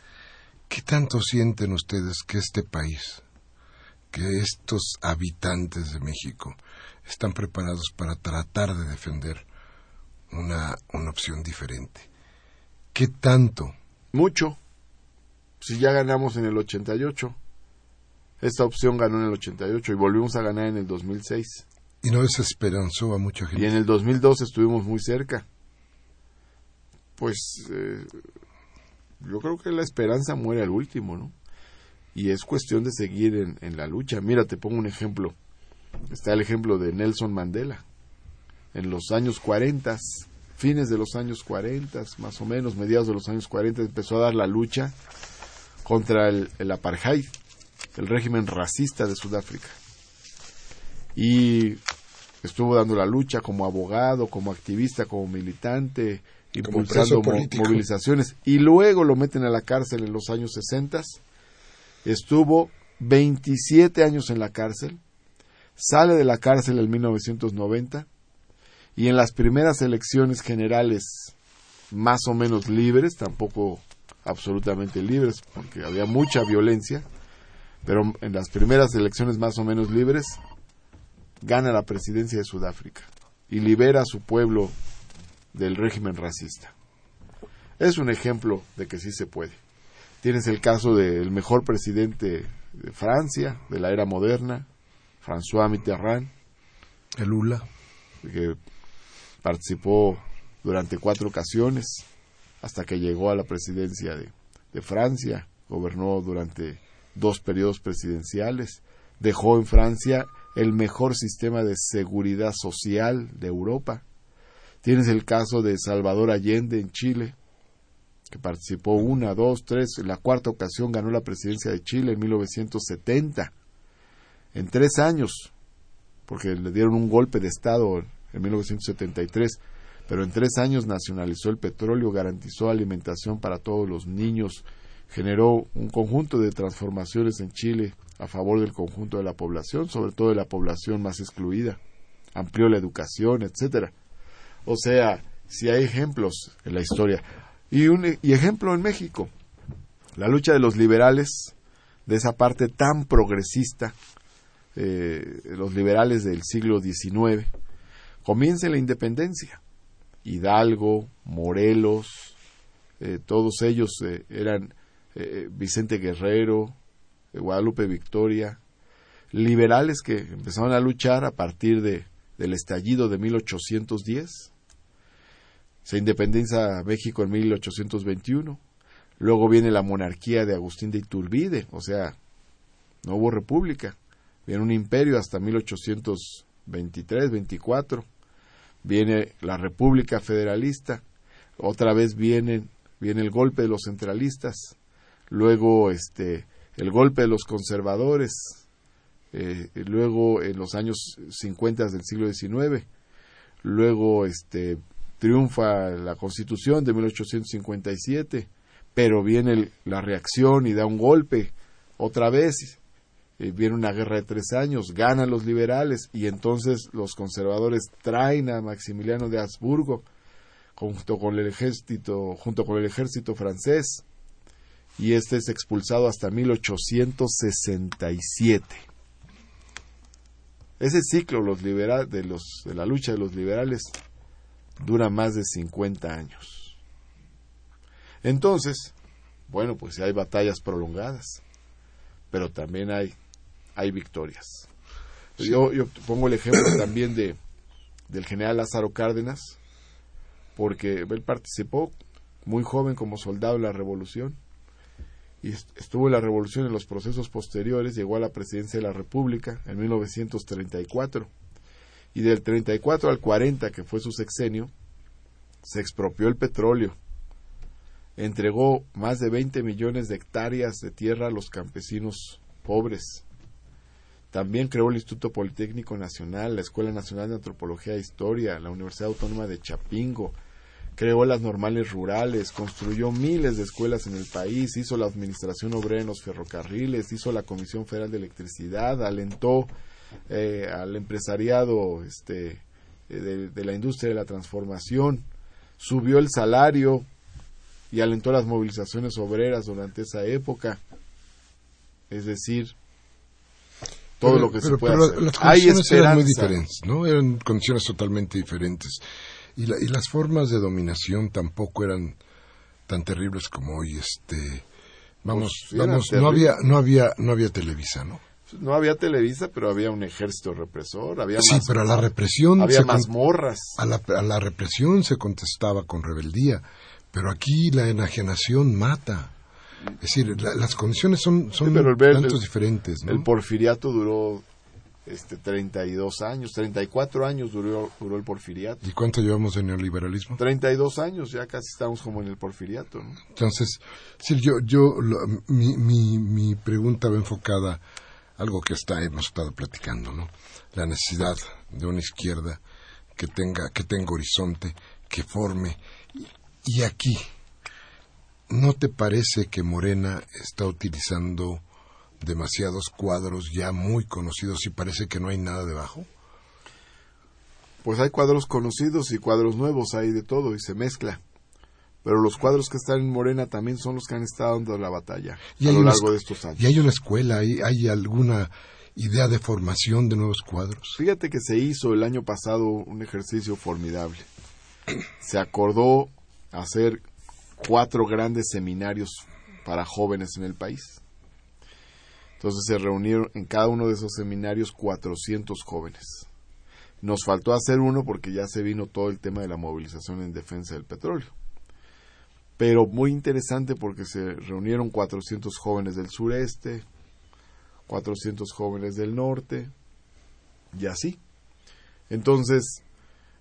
Speaker 1: ¿Qué tanto sienten ustedes que este país, que estos habitantes de México están preparados para tratar de defender una, una opción diferente? ¿Qué tanto?
Speaker 2: Mucho. Si ya ganamos en el 88, esta opción ganó en el 88 y volvimos a ganar en el 2006.
Speaker 1: Y no desesperanzó a mucha gente.
Speaker 2: Y en el 2002 estuvimos muy cerca. Pues eh, yo creo que la esperanza muere al último, ¿no? Y es cuestión de seguir en, en la lucha. Mira, te pongo un ejemplo. Está el ejemplo de Nelson Mandela. En los años 40, fines de los años 40, más o menos, mediados de los años 40, empezó a dar la lucha contra el, el apartheid, el régimen racista de Sudáfrica. Y estuvo dando la lucha como abogado, como activista, como militante, impulsando movilizaciones. Y luego lo meten a la cárcel en los años 60. Estuvo 27 años en la cárcel, sale de la cárcel en 1990 y en las primeras elecciones generales más o menos libres, tampoco absolutamente libres porque había mucha violencia, pero en las primeras elecciones más o menos libres gana la presidencia de Sudáfrica y libera a su pueblo del régimen racista. Es un ejemplo de que sí se puede. Tienes el caso del mejor presidente de Francia, de la era moderna, François Mitterrand.
Speaker 1: El Lula.
Speaker 2: Que participó durante cuatro ocasiones hasta que llegó a la presidencia de, de Francia gobernó durante dos periodos presidenciales, dejó en Francia el mejor sistema de seguridad social de Europa. Tienes el caso de Salvador Allende en Chile, que participó una, dos, tres, en la cuarta ocasión ganó la presidencia de Chile en 1970. En tres años, porque le dieron un golpe de Estado en 1973, pero en tres años nacionalizó el petróleo, garantizó alimentación para todos los niños, generó un conjunto de transformaciones en Chile a favor del conjunto de la población, sobre todo de la población más excluida, amplió la educación, etcétera. O sea, si hay ejemplos en la historia. Y un y ejemplo en México, la lucha de los liberales, de esa parte tan progresista, eh, los liberales del siglo XIX, comienza en la independencia. Hidalgo, Morelos, eh, todos ellos eh, eran Vicente Guerrero, Guadalupe Victoria, liberales que empezaron a luchar a partir de, del estallido de 1810. Se independiza México en 1821. Luego viene la monarquía de Agustín de Iturbide, o sea, no hubo república. Viene un imperio hasta 1823, 24. Viene la República Federalista. Otra vez viene, viene el golpe de los centralistas. Luego este, el golpe de los conservadores. Eh, luego en los años 50 del siglo XIX. Luego este, triunfa la Constitución de 1857, pero viene la reacción y da un golpe otra vez eh, viene una guerra de tres años, ganan los liberales y entonces los conservadores traen a Maximiliano de Habsburgo junto con el ejército, junto con el ejército francés y este es expulsado hasta 1867. Ese ciclo los liberal, de, los, de la lucha de los liberales dura más de 50 años. Entonces, bueno, pues hay batallas prolongadas, pero también hay hay victorias. Yo, yo pongo el ejemplo <coughs> también de del general Lázaro Cárdenas, porque él participó muy joven como soldado en la revolución y estuvo en la revolución en los procesos posteriores, llegó a la presidencia de la República en 1934 y del 34 al 40, que fue su sexenio, se expropió el petróleo, entregó más de 20 millones de hectáreas de tierra a los campesinos pobres, también creó el Instituto Politécnico Nacional, la Escuela Nacional de Antropología e Historia, la Universidad Autónoma de Chapingo, creó las normales rurales, construyó miles de escuelas en el país, hizo la administración obrera en los ferrocarriles, hizo la Comisión Federal de Electricidad, alentó eh, al empresariado este, eh, de, de la industria de la transformación, subió el salario y alentó las movilizaciones obreras durante esa época. Es decir, todo lo que se puede
Speaker 1: pero
Speaker 2: hacer.
Speaker 1: Las
Speaker 2: Hay
Speaker 1: condiciones eran muy diferentes, ¿no? Eran condiciones totalmente diferentes. Y, la- y las formas de dominación tampoco eran tan terribles como hoy. Este, vamos,
Speaker 2: Pues,
Speaker 1: vamos, no había, no había, no había Televisa, ¿no?
Speaker 2: No había Televisa, pero había un ejército represor, había
Speaker 1: Sí,
Speaker 2: más-
Speaker 1: pero a la represión
Speaker 2: había mazmorras.
Speaker 1: a la, a la represión se contestaba con rebeldía, pero aquí la enajenación mata. Es decir, la- las condiciones son, son
Speaker 2: Sí, pero el
Speaker 1: tantos
Speaker 2: el-
Speaker 1: diferentes, ¿no?
Speaker 2: El porfiriato duró este 32 años, 34 años duró, duró el porfiriato.
Speaker 1: ¿Y cuánto llevamos de neoliberalismo?
Speaker 2: 32 años, ya casi estamos como en el porfiriato. ¿no?
Speaker 1: Entonces, sí, yo, yo, lo- mi, mi, mi pregunta va enfocada algo que está, hemos estado platicando, ¿no? La necesidad de una izquierda que tenga, que tenga horizonte, que forme. Y, aquí, ¿no te parece que Morena está utilizando demasiados cuadros ya muy conocidos y parece que no hay nada debajo?
Speaker 2: Pues hay cuadros conocidos y cuadros nuevos, hay de todo y se mezcla. Pero los cuadros que están en Morena también son los que han estado dando la batalla
Speaker 1: Y
Speaker 2: a
Speaker 1: hay
Speaker 2: lo
Speaker 1: una
Speaker 2: largo de estos años.
Speaker 1: ¿Y hay una escuela? ¿Hay, hay alguna idea de formación de nuevos cuadros?
Speaker 2: Fíjate que se hizo el año pasado un ejercicio formidable. Se acordó hacer cuatro grandes seminarios para jóvenes en el país. Entonces se reunieron en cada uno de esos seminarios 400 jóvenes. Nos faltó hacer uno porque ya se vino todo el tema de la movilización en defensa del petróleo. Pero muy interesante porque se reunieron 400 jóvenes del sureste, 400 jóvenes del norte, y así. Entonces,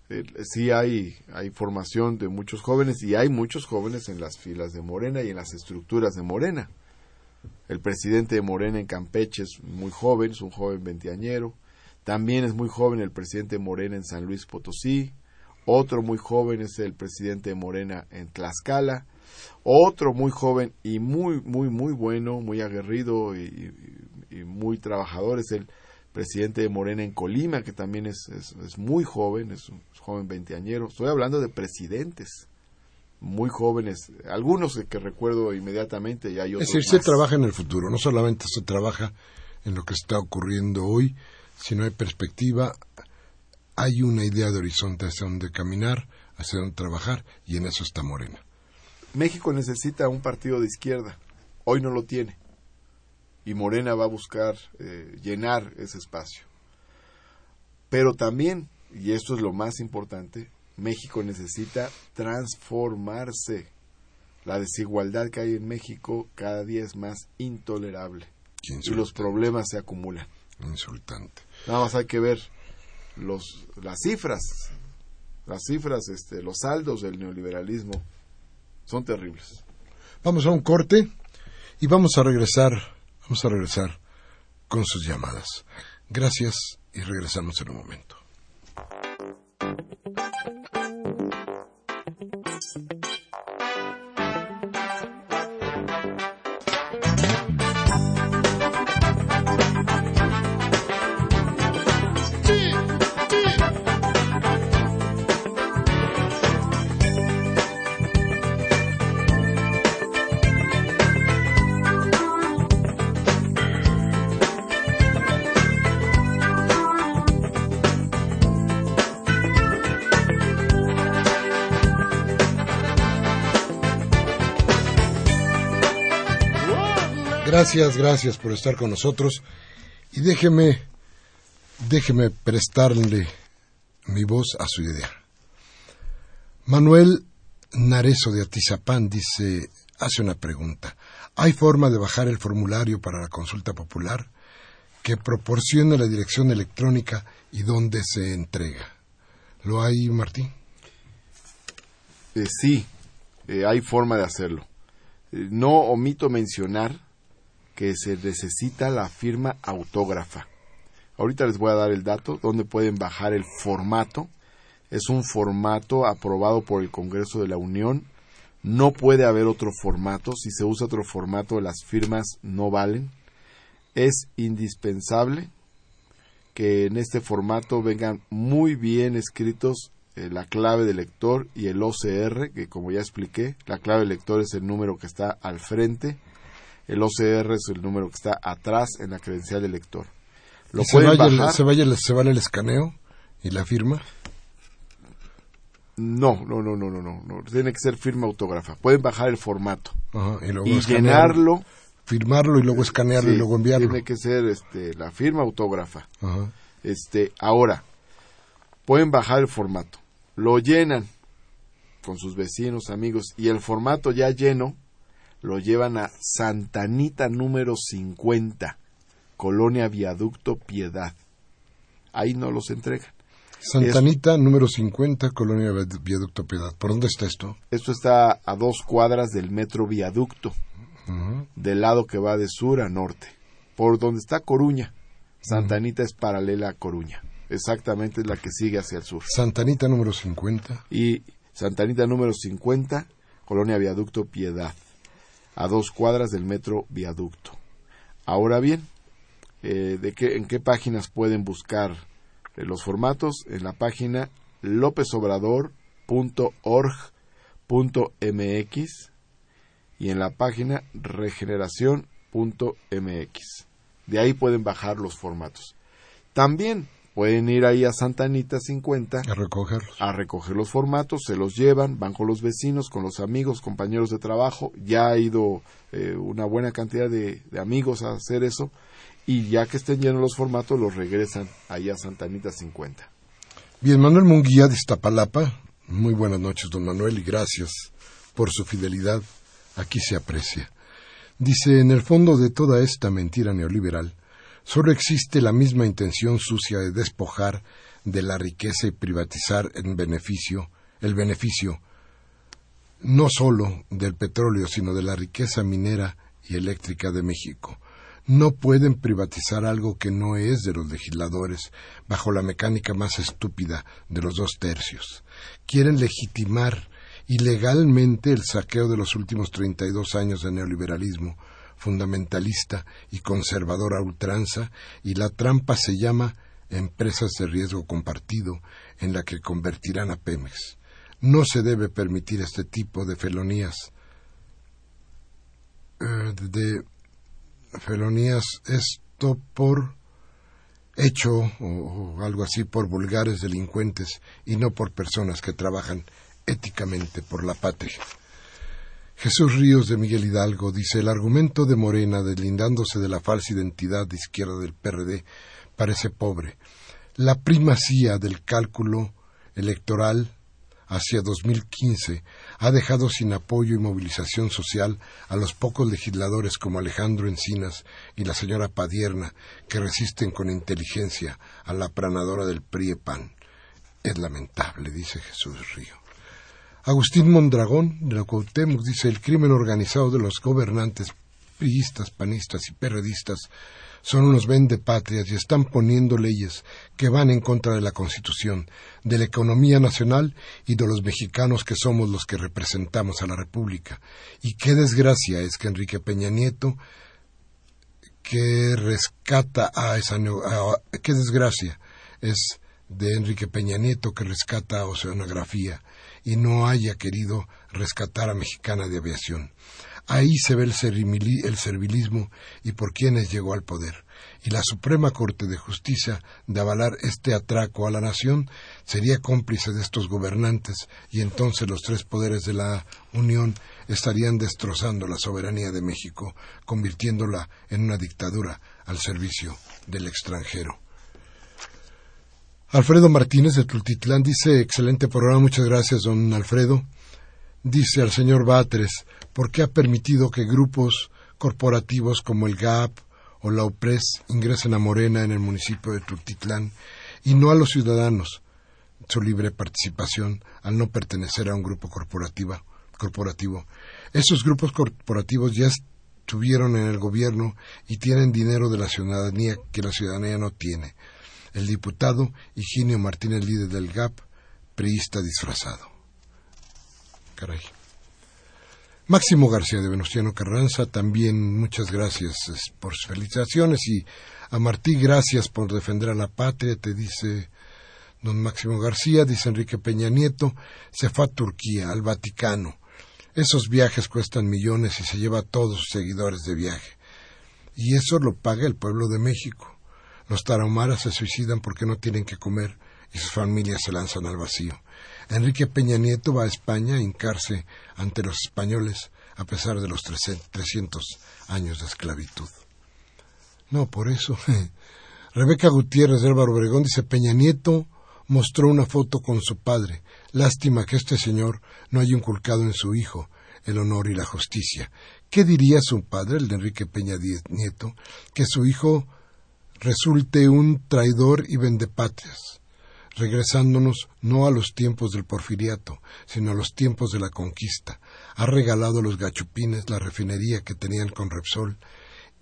Speaker 2: eh, sí hay, hay formación de muchos jóvenes y hay muchos jóvenes en las filas de Morena y en las estructuras de Morena. El presidente de Morena en Campeche es muy joven, es un joven veinteañero. También es muy joven el presidente de Morena en San Luis Potosí. Otro muy joven es el presidente de Morena en Tlaxcala. Otro muy joven y muy, muy, muy bueno, muy aguerrido y, y muy trabajador es el presidente de Morena en Colima, que también es, es, muy joven, es un joven veinteañero. Estoy hablando de presidentes muy jóvenes, algunos que recuerdo inmediatamente y hay otros
Speaker 1: Es decir, se trabaja en el futuro, no solamente se trabaja en lo que está ocurriendo hoy, sino hay perspectiva, hay una idea de horizonte hacia donde caminar, hacia donde trabajar, y en eso está Morena.
Speaker 2: México necesita un partido de izquierda, hoy no lo tiene y Morena va a buscar eh, llenar ese espacio. Pero también, y esto es lo más importante, México necesita transformarse. La desigualdad que hay en México cada día es más intolerable y los problemas se acumulan.
Speaker 1: Insultante.
Speaker 2: Nada más hay que ver los, las cifras, las cifras, este, los saldos del neoliberalismo son terribles.
Speaker 1: Vamos a un corte y vamos a regresar Vamos a regresar con sus llamadas. Gracias y regresamos en un momento. Gracias, gracias por estar con nosotros y déjeme, déjeme prestarle mi voz a su idea. Manuel Narezo de Atizapán dice, hace una pregunta. ¿Hay forma de bajar el formulario para la consulta popular que proporcione la dirección electrónica y dónde se entrega? ¿Lo hay, Martín?
Speaker 2: Eh, sí, eh, hay forma de hacerlo. Eh, no omito mencionar que se necesita la firma autógrafa. Ahorita les voy a dar el dato donde pueden bajar el formato. Es un formato aprobado por el Congreso de la Unión. No puede haber otro formato. Si se usa otro formato, las firmas no valen. Es indispensable que en este formato vengan muy bien escritos eh, la clave de lector y el OCR, que como ya expliqué, la clave de lector es el número que está al frente el OCR es el número que está atrás en la credencial del lector.
Speaker 1: Lo se, vaya El, se, vale el escaneo y la firma?
Speaker 2: No, no, no, no, no, no, Tiene que ser firma autógrafa. Pueden bajar el formato y, llenarlo.
Speaker 1: Firmarlo y luego escanearlo y luego enviarlo.
Speaker 2: Tiene que ser este, la firma autógrafa. Este, ahora, pueden bajar el formato. Lo llenan con sus vecinos, amigos, y el formato ya lleno lo llevan a Santanita número 50, Colonia Viaducto Piedad. Ahí no los entregan.
Speaker 1: Santanita número 50, Colonia Viaducto Piedad. ¿Por dónde está esto?
Speaker 2: Esto está a dos cuadras del metro Viaducto, del lado que va de sur a norte, por donde está Coruña. Santanita es paralela a Coruña. Exactamente es la que sigue hacia el sur.
Speaker 1: Santanita número 50.
Speaker 2: Y Santanita número 50, Colonia Viaducto Piedad a dos cuadras del metro viaducto. Ahora bien, eh, ¿de qué, ¿en qué páginas pueden buscar eh, los formatos? En la página lopesobrador.org.mx y en la página regeneración.mx. De ahí pueden bajar los formatos. También pueden ir ahí a Santa Anita 50
Speaker 1: a recogerlos.
Speaker 2: A recoger los formatos, se los llevan, van con los vecinos, con los amigos, compañeros de trabajo. Ya ha ido eh, una buena cantidad de, amigos a hacer eso. Y ya que estén llenos los formatos, los regresan ahí a Santa Anita 50.
Speaker 1: Bien, Manuel Munguía de Iztapalapa. Muy buenas noches, don Manuel, y gracias por su fidelidad, aquí se aprecia. Dice, en el fondo de toda esta mentira neoliberal, solo existe la misma intención sucia de despojar de la riqueza y privatizar en beneficio, el beneficio no solo del petróleo, sino de la riqueza minera y eléctrica de México. No pueden privatizar algo que no es de los legisladores bajo la mecánica más estúpida de los dos tercios. Quieren legitimar ilegalmente el saqueo de los últimos treinta y dos años de neoliberalismo fundamentalista y conservador a ultranza, y la trampa se llama empresas de riesgo compartido en la que convertirán a Pemex. No se debe permitir este tipo de felonías eh, de felonías esto por hecho o algo así por vulgares delincuentes y no por personas que trabajan éticamente por la patria. Jesús Ríos de Miguel Hidalgo dice el argumento de Morena deslindándose de la falsa identidad de izquierda del PRD parece pobre. La primacía del cálculo electoral hacia 2015 ha dejado sin apoyo y movilización social a los pocos legisladores como Alejandro Encinas y la señora Padierna que resisten con inteligencia a la aplanadora del PRIEPAN. Es lamentable, dice Jesús Río. Agustín Mondragón de la Cuauhtémoc dice el crimen organizado de los gobernantes priistas, panistas y periodistas son unos vendepatrias y están poniendo leyes que van en contra de la Constitución, de la economía nacional y de los mexicanos que somos los que representamos a la República. Y qué desgracia es que Enrique Peña Nieto, que rescata a esa. qué desgracia es de Enrique Peña Nieto que rescata a Oceanografía y no haya querido rescatar a Mexicana de Aviación. Ahí se ve el, servilismo y por quienes llegó al poder. Y la Suprema Corte de Justicia, de avalar este atraco a la nación, sería cómplice de estos gobernantes y entonces los tres poderes de la Unión estarían destrozando la soberanía de México, convirtiéndola en una dictadura al servicio del extranjero. Alfredo Martínez de Tultitlán dice, excelente programa, muchas gracias, don Alfredo. Dice al señor Batres, ¿por qué ha permitido que grupos corporativos como el GAP o la OPRES ingresen a Morena en el municipio de Tultitlán y no a los ciudadanos su libre participación al no pertenecer a un grupo corporativo? Esos grupos corporativos ya estuvieron en el gobierno y tienen dinero de la ciudadanía que la ciudadanía no tiene. El diputado Higinio Martínez, líder del GAP, priista disfrazado. Caray. Máximo García de Venustiano Carranza, también muchas gracias por sus felicitaciones y a Martí gracias por defender a la patria, te dice don Máximo García, dice Enrique Peña Nieto, se fue a Turquía, al Vaticano. Esos viajes cuestan millones y se lleva a todos sus seguidores de viaje. Y eso lo paga el pueblo de México. Los tarahumaras se suicidan porque no tienen que comer y sus familias se lanzan al vacío. Enrique Peña Nieto va a España a hincarse ante los españoles a pesar de los trescientos años de esclavitud. No, por eso. <laughs> Rebeca Gutiérrez de Álvaro Obregón dice Peña Nieto mostró una foto con su padre. Lástima que este señor no haya inculcado en su hijo el honor y la justicia. ¿Qué diría su padre, el de Enrique Peña Nieto, que su hijo resulte un traidor y vendepatrias? regresándonos no a los tiempos del porfiriato, sino a los tiempos de la conquista. Ha regalado a los gachupines la refinería que tenían con Repsol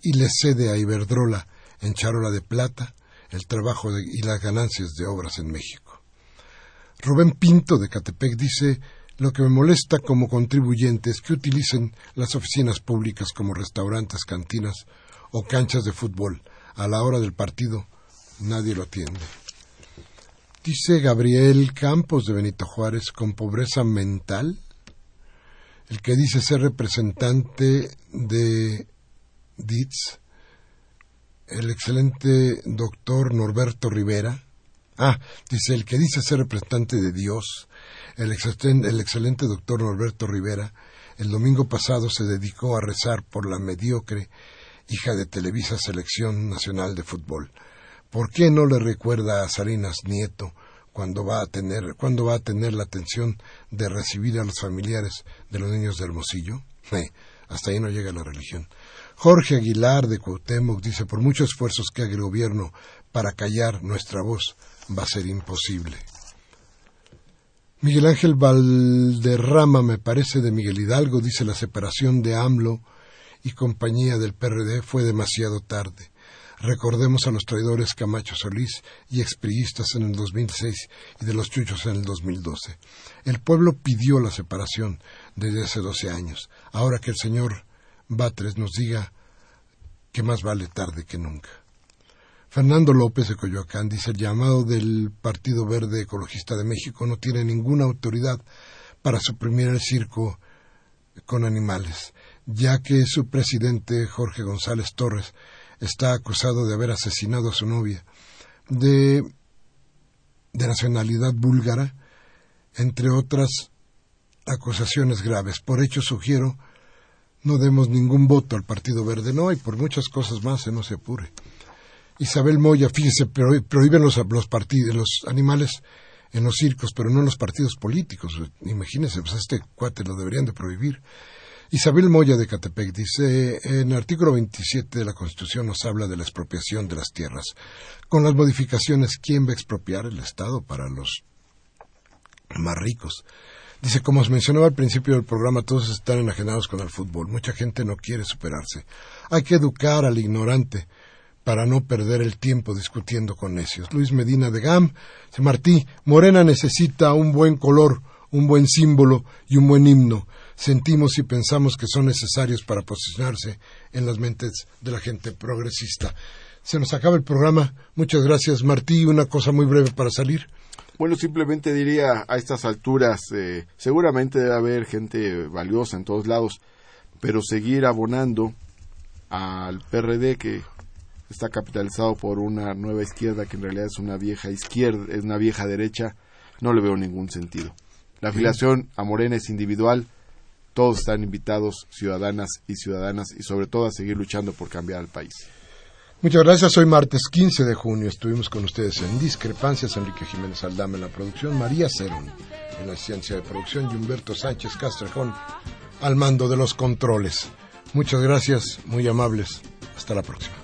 Speaker 1: y le cede a Iberdrola en charola de plata el trabajo y las ganancias de obras en México. Rubén Pinto de Catepec dice lo que me molesta como contribuyente es que utilicen las oficinas públicas como restaurantes, cantinas o canchas de fútbol. A la hora del partido nadie lo atiende. Dice Gabriel Campos de Benito Juárez con pobreza mental, el que dice ser representante de DITS, el excelente doctor Norberto Rivera, ah, dice el que dice ser representante de Dios, el, el excelente doctor Norberto Rivera, el domingo pasado se dedicó a rezar por la mediocre hija de Televisa Selección Nacional de Fútbol ¿Por qué no le recuerda a Salinas Nieto cuando va a tener, cuándo va a tener la atención de recibir a los familiares de los niños de Hermosillo. <laughs> Eh, hasta ahí no llega la religión. Jorge Aguilar de Cuauhtémoc dice, por muchos esfuerzos que haga el gobierno para callar nuestra voz, va a ser imposible. Miguel Ángel Valderrama, me parece, de Miguel Hidalgo, dice la separación de AMLO y compañía del PRD fue demasiado tarde. Recordemos a los traidores Camacho Solís y expriistas en el 2006 y de los chuchos en el 2012. El pueblo pidió la separación desde hace 12 años. Ahora que el señor Batres nos diga que más vale tarde que nunca. Fernando López de Coyoacán dice el llamado del Partido Verde Ecologista de México no tiene ninguna autoridad para suprimir el circo con animales, ya que su presidente Jorge González Torres está acusado de haber asesinado a su novia, de, de nacionalidad búlgara, entre otras acusaciones graves. Por hecho, sugiero no demos ningún voto al Partido Verde, no, y por muchas cosas más, se no se apure. Isabel Moya, fíjese, prohíben los, los, partidos, los animales en los circos, pero no en los partidos políticos. Imagínense, pues este cuate lo deberían de prohibir. Isabel Moya de Catepec dice, en el artículo 27 de la Constitución nos habla de la expropiación de las tierras. Con las modificaciones, ¿quién va a expropiar el Estado para los más ricos? Dice, como os mencionaba al principio del programa, todos están enajenados con el fútbol. Mucha gente no quiere superarse. Hay que educar al ignorante para no perder el tiempo discutiendo con necios. Luis Medina de Gam, Martí, Morena necesita un buen color, un buen símbolo y un buen himno sentimos y pensamos que son necesarios para posicionarse en las mentes de la gente progresista. Se nos acaba el programa. Muchas gracias, Martí. Una cosa muy breve para salir.
Speaker 2: Bueno, simplemente diría a estas alturas, eh, seguramente debe haber gente valiosa en todos lados, pero seguir abonando al PRD que está capitalizado por una nueva izquierda que en realidad es una vieja izquierda, es una vieja derecha, no le veo ningún sentido. La afiliación a Morena es individual, todos están invitados, ciudadanas y ciudadanas, y sobre todo a seguir luchando por cambiar al país.
Speaker 1: Muchas gracias. Hoy martes 15 de junio estuvimos con ustedes en Discrepancias. Enrique Jiménez Aldama en la producción, María Cerón en la ciencia de producción y Humberto Sánchez Castrejón al mando de los controles. Muchas gracias, muy amables. Hasta la próxima.